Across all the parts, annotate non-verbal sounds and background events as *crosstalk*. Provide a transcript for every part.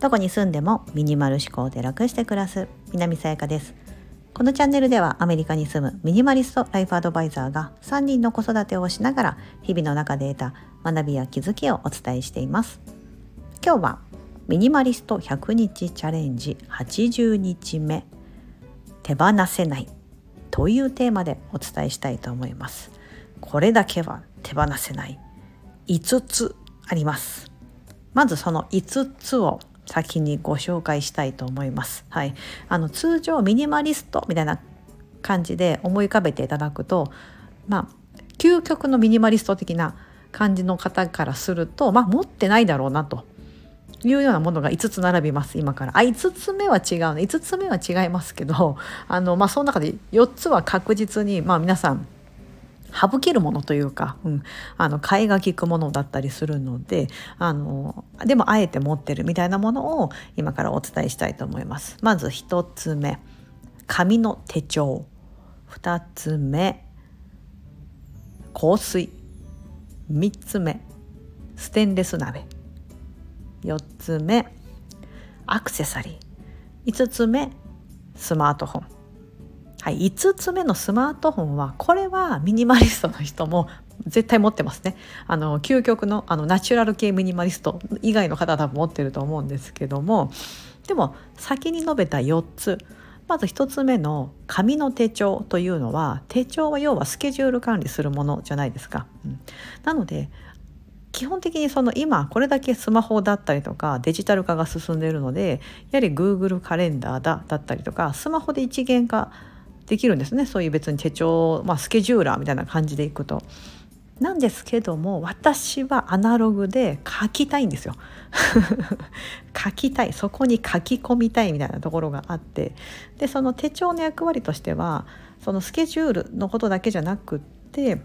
どこに住んでもミニマル思考で楽して暮らす南さやかです。このチャンネルではアメリカに住むミニマリストライフアドバイザーが3人の子育てをしながら日々の中で得た学びや気づきをお伝えしています。今日はミニマリスト100日チャレンジ80日目手放せないというテーマでお伝えしたいと思います。これだけは手放せない。5つあります。まずその5つを先にご紹介したいと思います。はい、あの通常ミニマリストみたいな感じで思い浮かべていただくと、まあ、究極のミニマリスト的な感じの方からすると、まあ、持ってないだろうなというようなものが5つ並びます今から。あ5つ目は違うね。5つ目は違いますけどあの、まあ、その中で4つは確実に、まあ、皆さん省けるものというか、うん、あの替えが利くものだったりするのであのでもあえて持ってるみたいなものを今からお伝えしたいと思います。まず1つ目紙の手帳。2つ目香水。3つ目ステンレス鍋。4つ目アクセサリー。5つ目スマートフォン。はい、5つ目のスマートフォンはこれはミニマリストの人も絶対持ってますね。あの究極のあのナチュラル系ミニマリスト以外の方多分持ってると思うんですけども。でも先に述べた4つ。まず1つ目の紙の手帳というのは手帳は要はスケジュール管理するものじゃないですか。うん、なので基本的にその今これだけスマホだったりとかデジタル化が進んでいるのでやはり Google カレンダーだだったりとかスマホで一元化できるんですね。そういう別に手帳、まあ、スケジューラーみたいな感じでいくと。なんですけども私はアナログで書きたいんですよ。*laughs* 書きたい。そこに書き込みたいみたいなところがあって。でその手帳の役割としてはそのスケジュールのことだけじゃなくって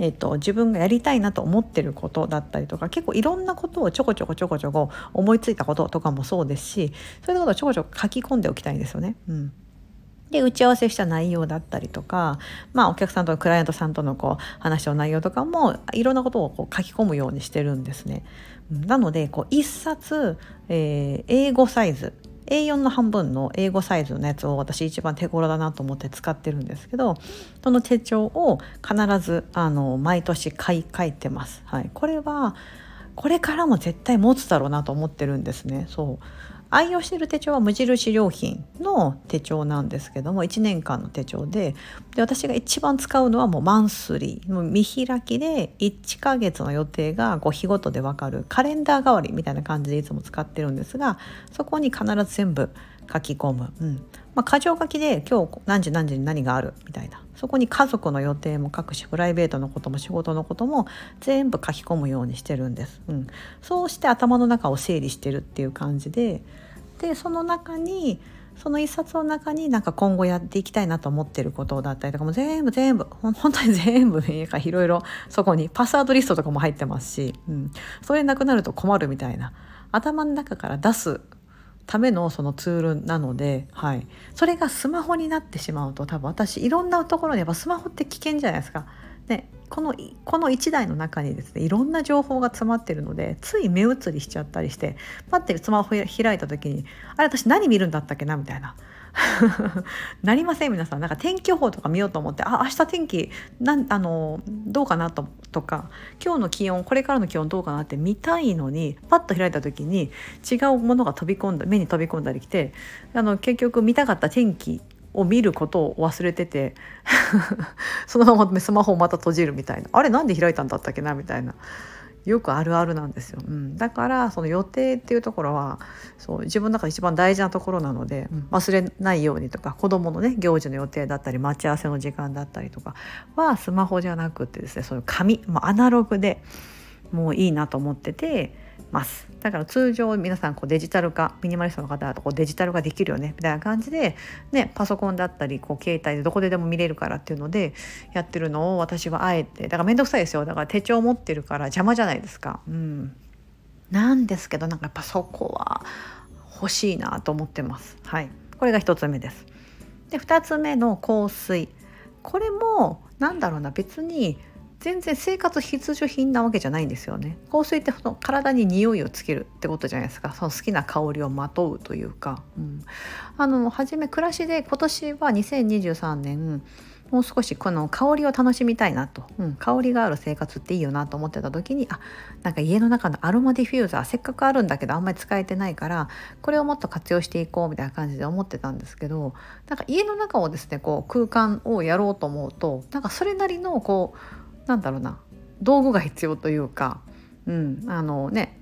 えーと、自分がやりたいなと思ってることだったりとか結構いろんなことをちょこちょこちょこちょこ思いついたこととかもそうですしそういうことをちょこちょこ書き込んでおきたいんですよね。うん。で打ち合わせした内容だったりとか、まあ、お客さんとクライアントさんとのこう話の内容とかもいろんなことをこう書き込むようにしてるんですね。なのでこう1冊、えー、英語サイズ A4 の半分の英語サイズのやつを私一番手頃だなと思って使ってるんですけどその手帳を必ずあの毎年買い替えてます。はい、これはこれからも絶対持つだろうなと思ってるんですね。そう愛用している手帳は無印良品の手帳なんですけども1年間の手帳でで私が一番使うのはもうマンスリーもう見開きで1ヶ月の予定がこう日ごとで分かるカレンダー代わりみたいな感じでいつも使ってるんですがそこに必ず全部書き込む、うん。まあ、箇条書きで今日何時何時に何があるみたいな。そこに家族の予定も書くしプライベートのことも仕事のことも全部書き込むようにしてるんです、うん、そうして頭の中を整理してるっていう感じででその中にその一冊の中になんか今後やっていきたいなと思ってることだったりとかも全部全部 *laughs* 本当に全部ねいろいろそこにパスワードリストとかも入ってますし、うん、それなくなると困るみたいな。頭の中から出すためのそのツールなので、はい、それがスマホになってしまうと多分私いろんなところにやっぱスマホって危険じゃないですか。ね、このこの1台の中にですねいろんな情報が詰まってるのでつい目移りしちゃったりしてパッてスマホ開いた時にあれ私何見るんだったっけなみたいな。*laughs* なりません皆さん。なんか天気予報とか見ようと思ってあ明日天気なんあのどうかなととか今日の気温これからの気温どうかなって見たいのにパッと開いた時に違うものが飛び込んだ目に飛び込んだりきてあの結局見たかった天気を見ることを忘れてて *laughs* そのままスマホをまた閉じるみたいな。あれなんで開いたんだったっけなみたいな。よくあるあるなんですよ、うん、だからその予定っていうところはそう自分の中で一番大事なところなので、うん、忘れないようにとか子どものね行事の予定だったり待ち合わせの時間だったりとかはスマホじゃなくてですねそういう紙、まあ、アナログでもういいなと思っててますだから通常皆さんこうデジタル化ミニマリストの方だとこうデジタル化できるよねみたいな感じで、ね、パソコンだったりこう携帯でどこででも見れるからっていうのでやってるのを私はあえてだから面倒くさいですよだから手帳持ってるから邪魔じゃないですか。うん、なんですけどなんかやっぱそこは欲しいなと思ってます。はい、これが1つ目です。で2つ目の香水これもなんだろうな別に全然生活必需品なわけじゃないんですよね。香水ってその体に匂いをつけるってことじゃないですか。その好きな香りをまとうというか、うん、あの初め暮らしで今年は2023年もう少しこの香りを楽しみたいなと、うん、香りがある生活っていいよなと思ってた時にあなんか家の中のアロマディフューザーせっかくあるんだけどあんまり使えてないからこれをもっと活用していこうみたいな感じで思ってたんですけどなんか家の中をですねこう空間をやろうと思うとなんかそれなりのこうなんだろうな。道具が必要というか、うん、あのね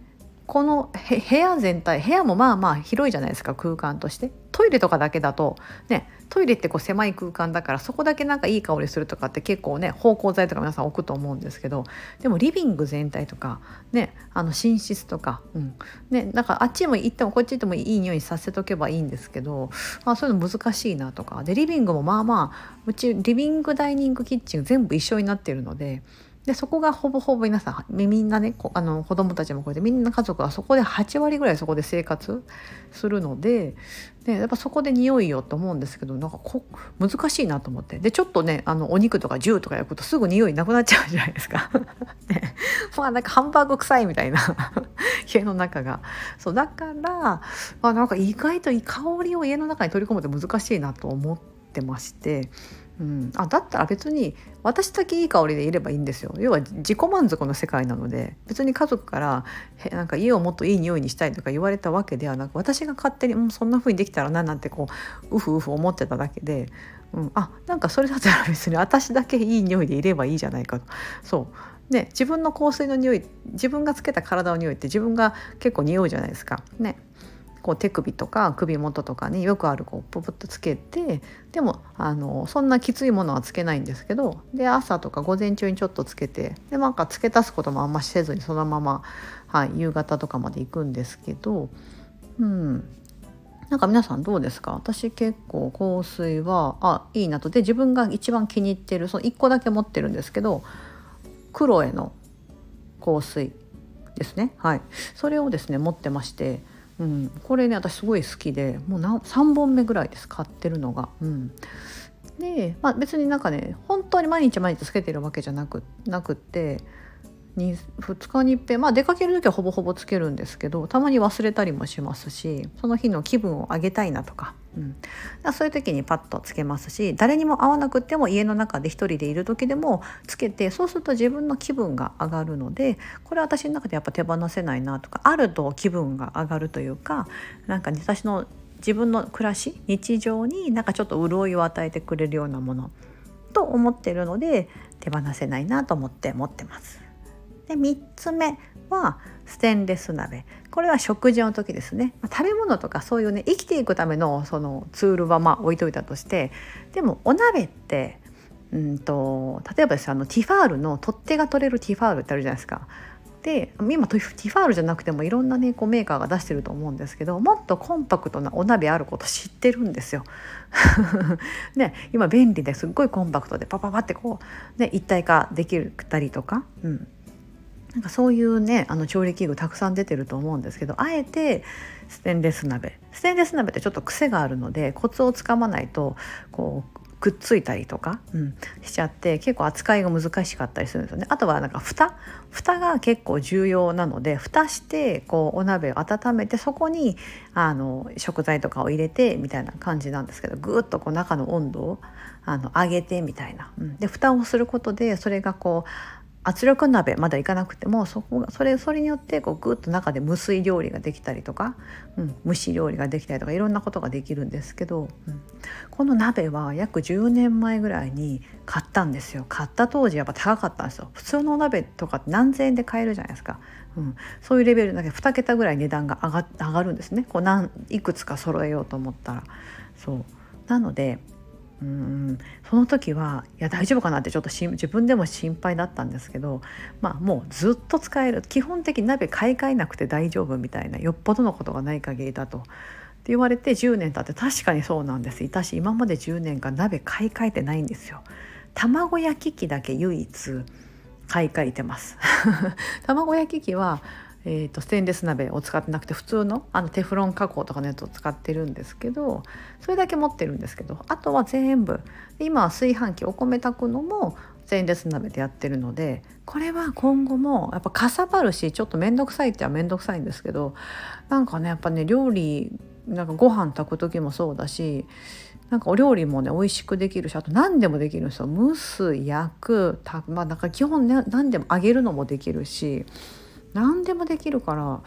この部屋全体部屋もまあまあ広いじゃないですか空間としてトイレとかだけだとねトイレってこう狭い空間だからそこだけなんかいい香りするとかって結構ね芳香剤とか皆さん置くと思うんですけどでもリビング全体とかねあの寝室とか、うんね、なんかあっちも行ってもこっち行ってもいい匂いさせとけばいいんですけど、まあ、そういうの難しいなとかでリビングもまあまあうちリビングダイニングキッチン全部一緒になってるので。でそこがほぼほぼ皆さんみんなねあの子供たちもこうやってみんな家族はそこで8割ぐらいそこで生活するのででやっぱそこで匂いよと思うんですけどなんかこ難しいなと思って。でちょっとねあのお肉とかジューとか焼くとすぐ匂いなくなっちゃうじゃないですか。*laughs* ね、*laughs* まあなんかハンバーグ臭いみたいな。*laughs* 家の中が。そうだからあなんか意外といい香りを家の中に取り込むって難しいなと思ってまして。うん、あだったら別に私だけいい香りでいればいいんですよ。要は自己満足の世界なので別に家族からなんか家をもっといい匂いにしたいとか言われたわけではなく私が勝手に、うん、そんな風にできたらななんてこううふうふ思ってただけで、うん、あなんかそれだったら別に私だけいい匂いでいればいいじゃないかと。そう。ね自分の香水の匂い自分がつけた体の匂いって自分が結構匂うじゃないですか。ね。こう手首とか首元とかによくあるこうポポッとつけてでもあのそんなきついものはつけないんですけどで朝とか午前中にちょっとつけてでなんか付け足すこともあんませずにそのまま、はい、夕方とかまで行くんですけどうん。なんか皆さんどうですか？私結構香水はあいいなと。で自分が一番気に入ってるその1個だけ持ってるんですけどクロエの香水ですね。はい。それをですね持ってましてうん、これね私すごい好きでもう3本目ぐらいです買ってるのが。うんで、まあ、別になんかね本当に毎日毎日つけてるわけじゃなくなくってに2日にいっぺんまあ出かける時はほぼほぼつけるんですけどたまに忘れたりもしますしその日の気分を上げたいなとか,、うん、そういう時にパッとつけますし誰にも会わなくても家の中で一人でいる時でもつけてそうすると自分の気分が上がるのでこれ私の中でやっぱ手放せないなとかあると気分が上がるというかなんか、私の自分の暮らし日常になんかちょっと潤いを与えてくれるようなものと思ってるので手放せないなと思って持ってます。で3つ目はステンレス鍋これは食事の時ですね、ま、食べ物とかそういうね生きていくためのそのツールはまあ置いといたとしてでもお鍋ってうんと例えばですあのティファールの取っ手が取れるティファールってあるじゃないですか。で今ティファールじゃなくてもいろんなねこうメーカーが出してると思うんですけどもっとコンパクトなお鍋あること知ってるんですよ。*laughs* ね今便利ですっごいコンパクトでパパパってこう、ね、一体化できたりとか、うん、なんかそういうねあの調理器具たくさん出てると思うんですけどあえてステンレス鍋ステンレス鍋ってちょっと癖があるのでコツをつかまないとこうくっついたりとか、うん、しちゃって結構扱いが難しかったりするんですよね。あとはなんか蓋蓋が結構重要なので蓋してこうお鍋を温めてそこにあの食材とかを入れてみたいな感じなんですけどぐっとこう中の温度をあの上げてみたいな。うん、で蓋をすることでそれがこう圧力鍋まだいかなくてもそこがそれそれによってこうグッと中で無水料理ができたりとか、うん、蒸し料理ができたりとかいろんなことができるんですけど、うん、この鍋は約10年前ぐらいに買ったんですよ。買った当時やっぱ高かったんですよ。普通のお鍋とかって何千円で買えるじゃないですか、うん、そういうレベルだけ2桁ぐらい値段が上が上がるんですね。こう何いくつか揃えようと思ったら。そう。なのでうんその時はいや大丈夫かなってちょっと自分でも心配だったんですけどまあもうずっと使える基本的に鍋買い替えなくて大丈夫みたいなよっぽどのことがない限りだと。って言われて10年経って確かにそうなんですいたし今まで10年間鍋買い替えてないんですよ。卵焼き器だけ唯一買い替えてます卵焼き器はえーと、ステンレス鍋を使ってなくて普通のあのテフロン加工とかのやつを使ってるんですけどそれだけ持ってるんですけどあとは全部今は炊飯器お米炊くのもステンレス鍋でやってるのでこれは今後もやっぱかさばるしちょっと面倒くさいっては面倒くさいんですけどなんかねやっぱね料理なんかご飯炊く時もそうだしなんかお料理もね美味しくできるしあと何でもできるんですよ。蒸す焼くまあなんか基本ね何でも揚げるのもできるし何でもできるから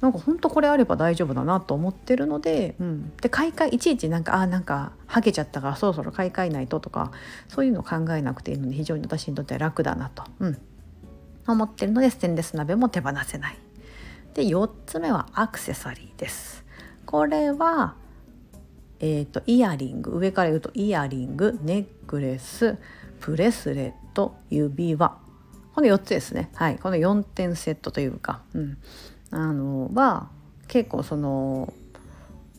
なんか本当これあれば大丈夫だなと思ってるので、うん、で買い替えいちいちなんかあなんかはげちゃったからそろそろ買い替えないととかそういうのを考えなくていいので非常に私にとっては楽だなと、うん、思ってるのでステンレス鍋も手放せない。で4つ目はアクセサリーです。これはえーと、イヤリング。上から言うとイヤリングネックレスプレスレット指輪。この4つですね。はい。この4点セットというか、うん、あのは結構その、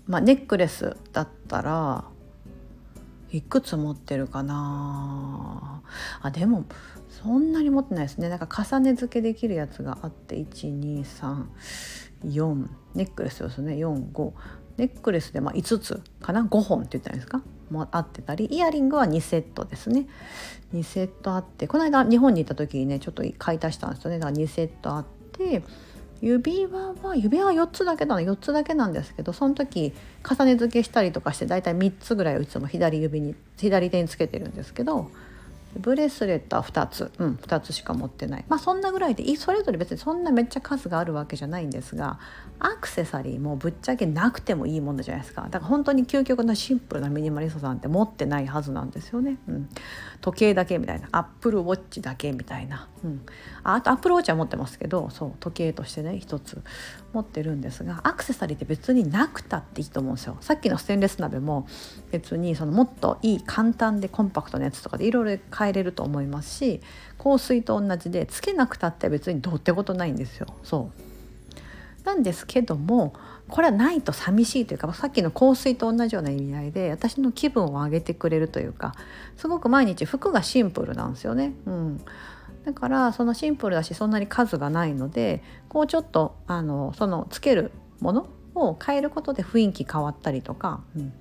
まあ、ネックレスだったらいくつ持ってるかな。あでもそんなに持ってないですね。なんか重ね付けできるやつがあって1234ネックレスですね。45ネックレスでま5つかな。5本って言ったらいいですか？もあってたりイヤリングは2セットですね。2セットあってこの間日本に行った時にねちょっと買い足したんですよね。だから2セットあって指輪は指輪は4つだけな4つだけなんですけどその時重ね付けしたりとかして大体3つぐらいいつも左指に左手につけてるんですけどブレスレットは2つ。うん2つしか持ってない。まあそんなぐらいでそれぞれ別にそんなめっちゃ数があるわけじゃないんですがアクセサリーもぶっちゃけなくてもいいものじゃないですか。だから本当に究極のシンプルなミニマリストさんって持ってないはずなんですよね、うん、時計だけみたいな。アップルウォッチだけみたいな、うん、あとアップルウォッチは持ってますけどそう時計としてね一つ。持ってるんですがアクセサリーって別になくたっていいと思うんですよ。さっきのステンレス鍋も別にそのもっといい簡単でコンパクトなやつとかでいろいろ変えれると思いますし香水と同じでつけなくたって別にどうってことないんですよ。そう。なんですけどもこれはないと寂しいというかさっきの香水と同じような意味合いで私の気分を上げてくれるというかすごく毎日服がシンプルなんですよね。うん、だからそのシンプルだしそんなに数がないのでこうちょっとあのそのつけるものを変えることで雰囲気変わったりとか、うん、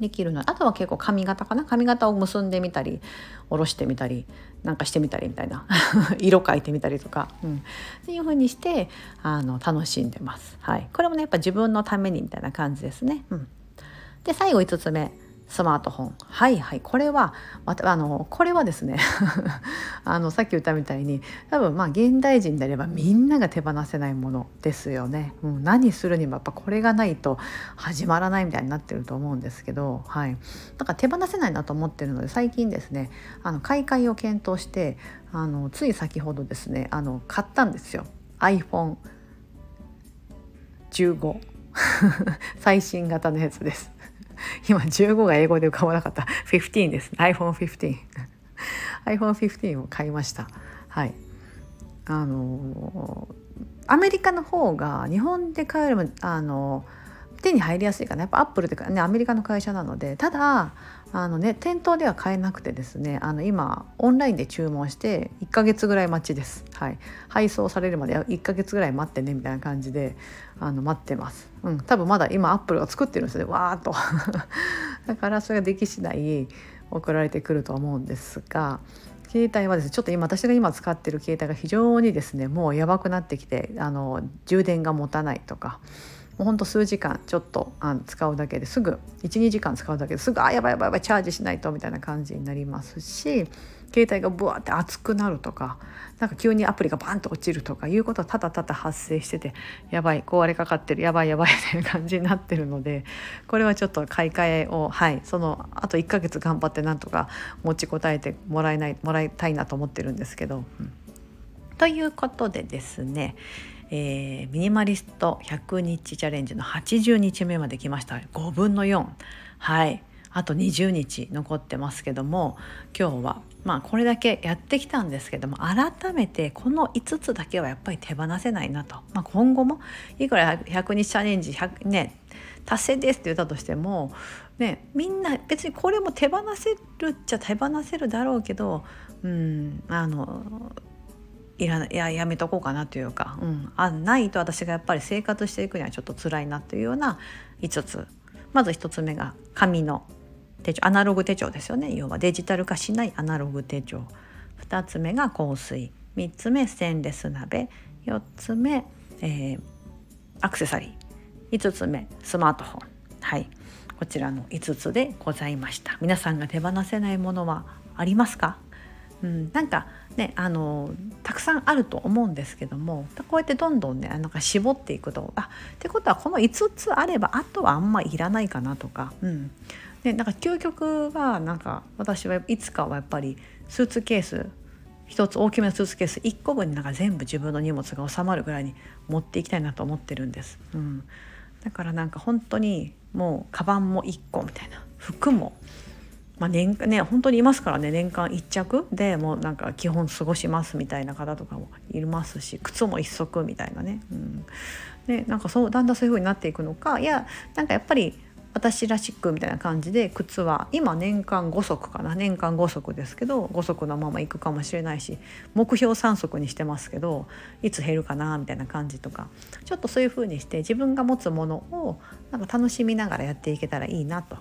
できるの。あとは結構髪型かな。髪型を結んでみたり下ろしてみたりなんかしてみたりみたいな。*laughs* 色描いてみたりとか、うん、っていう風にしてあの楽しんでます。はい、これもねやっぱ自分のためにみたいな感じですね。うん、で最後5つ目。スマートフォン。はいはい。これはあのこれはですね *laughs* あのさっき言ったみたいに多分まあ現代人であればみんなが手放せないものですよね、うん、何するにもやっぱこれがないと始まらないみたいになってると思うんですけどはい。だから手放せないなと思ってるので最近ですねあの買い替えを検討してあのつい先ほどですねあの買ったんですよ。iPhone15 *laughs* 最新型のやつです。*laughs* 今15が英語で浮かばなかった。15です。iPhone15 iPhone15 を買いました。はい。あのアメリカの方が日本で買えるあの手に入りやすいかな。やっぱアップルってねアメリカの会社なので。ただあのね店頭では買えなくてですね。あの今オンラインで注文して1ヶ月ぐらい待ちです、はい、配送されるまで1ヶ月ぐらい待ってねみたいな感じであの待ってます、うん、多分まだ今アップルが作ってるんですね。わーっと。*laughs* だからそれができ次第送られてくると思うんですが携帯はですねちょっと今私が今使ってる携帯が非常にですねもうやばくなってきてあの充電が持たないとかもうほんと数時間ちょっとあの使うだけですぐ12時間使うだけですぐあやばいやばいやばいチャージしないとみたいな感じになりますし携帯がブワーって熱くなるとかなんか急にアプリがバンと落ちるとかいうことはただただ発生しててやばい壊れかかってるやばいやばいっていう感じになってるのでこれはちょっと買い替えをはいそのあと1ヶ月頑張ってなんとか持ちこたえてもらえないもらいたいなと思ってるんですけど。うん、ということでですねえー、ミニマリスト100日チャレンジの80日目まで来ました。5分の4はい。あと20日残ってますけども今日はまあこれだけやってきたんですけども改めてこの5つだけはやっぱり手放せないなと、まあ、今後もいくら100日チャレンジ100ね達成ですって言ったとしてもねみんな別にこれも手放せるっちゃ手放せるだろうけどうんあのいらいややめとこうかなというか、うん、あないと私がやっぱり生活していくにはちょっと辛いなというような5つ。まず1つ目が紙の手帳アナログ手帳ですよね。要はデジタル化しないアナログ手帳。2つ目が香水。3つ目ステンレス鍋。4つ目、えー、アクセサリー。5つ目スマートフォン。はい。こちらの5つでございました。皆さんが手放せないものはありますか？うん、なんかねあのたくさんあると思うんですけどもこうやってどんどんねなんか絞っていくとあってことはこの5つあればあとはあんまいらないかなとか、うん、でなんか究極はなんか私はいつかはやっぱりスーツケース一つ大きめのスーツケース1個分になんか全部自分の荷物が収まるぐらいに持っていきたいなと思ってるんです。うん、だからなんか本当にもうカバンも1個みたいな服もまあ、年ね本当にいますからね年間1着でもうなんか基本過ごしますみたいな方とかもいますし靴も1足みたいなね,、うん、でなんかそうだんだんそういう風になっていくのかいやなんかやっぱり私らしくみたいな感じで靴は今年間5足かな年間5足ですけど5足のまま行くかもしれないし目標3足にしてますけどいつ減るかなみたいな感じとかちょっとそういう風にして自分が持つものをなんか楽しみながらやっていけたらいいなと。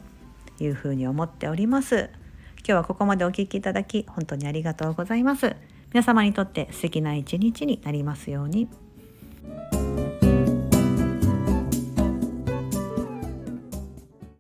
いうふうに思っております今日はここまでお聴きいただき本当にありがとうございます皆様にとって素敵な一日になりますように。